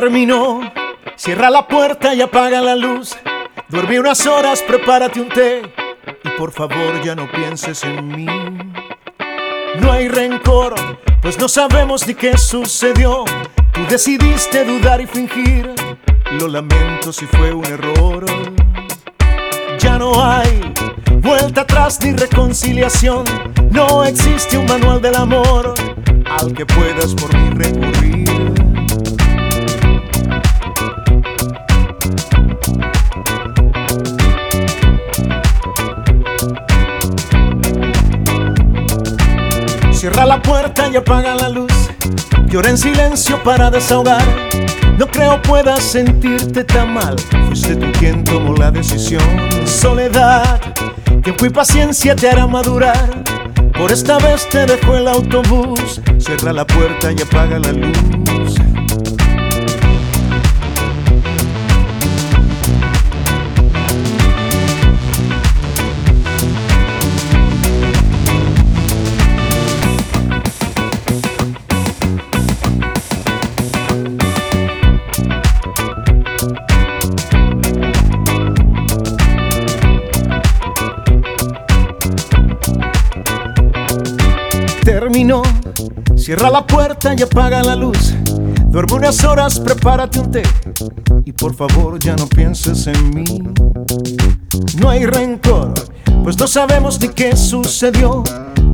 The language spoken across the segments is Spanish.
Terminó, cierra la puerta y apaga la luz. Duerme unas horas, prepárate un té y por favor ya no pienses en mí. No hay rencor, pues no sabemos ni qué sucedió. Tú decidiste dudar y fingir. Lo lamento si fue un error. Ya no hay vuelta atrás ni reconciliación. No existe un manual del amor al que puedas por mí recurrir. Cierra la puerta y apaga la luz. Llora en silencio para desahogar. No creo puedas sentirte tan mal. Fuiste tú quien tomó la decisión. Soledad, tiempo y paciencia te hará madurar. Por esta vez te dejo el autobús. Cierra la puerta y apaga la luz. Terminó, cierra la puerta y apaga la luz. Duerme unas horas, prepárate un té y por favor ya no pienses en mí. No hay rencor, pues no sabemos ni qué sucedió.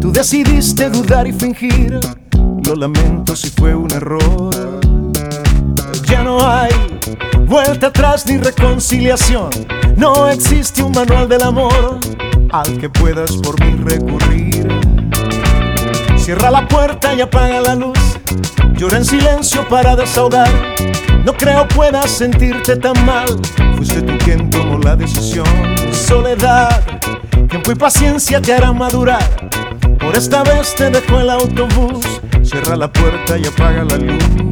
Tú decidiste dudar y fingir. Lo lamento si fue un error. Ya no hay vuelta atrás ni reconciliación. No existe un manual del amor al que puedas por mí recurrir. Cierra la puerta y apaga la luz. Llora en silencio para desahogar. No creo puedas sentirte tan mal. Fuiste tú quien tomó la decisión. Soledad, tiempo y paciencia te harán madurar. Por esta vez te dejo el autobús. Cierra la puerta y apaga la luz.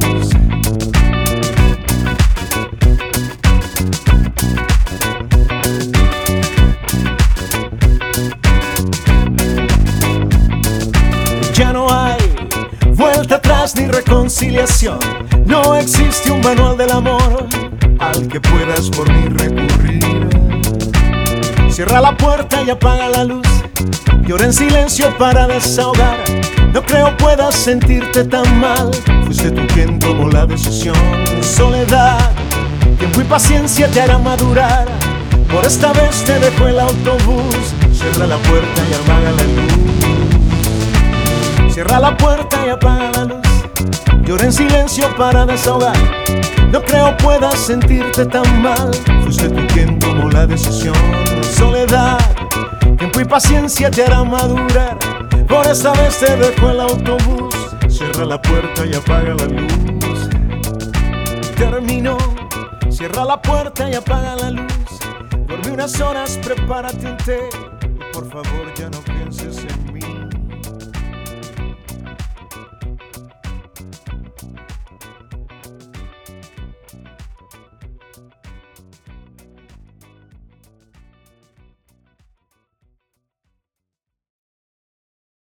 No existe un manual del amor al que puedas por mí recurrir. Cierra la puerta y apaga la luz. Llora en silencio para desahogar. No creo puedas sentirte tan mal. Fuiste tú quien tomó la decisión. Soledad, tiempo y paciencia te hará madurar. Por esta vez te dejo el autobús. Cierra la puerta y apaga la luz. Cierra la puerta y apaga la luz. Llora en silencio para desahogar. No creo puedas sentirte tan mal. Fuiste tú quien tomó la decisión. Soledad, tiempo y paciencia te hará madurar. Por esta vez te dejo el autobús. Cierra la puerta y apaga la luz. Terminó. Cierra la puerta y apaga la luz. Duerme unas horas, prepárate un té. Por favor ya no pienses en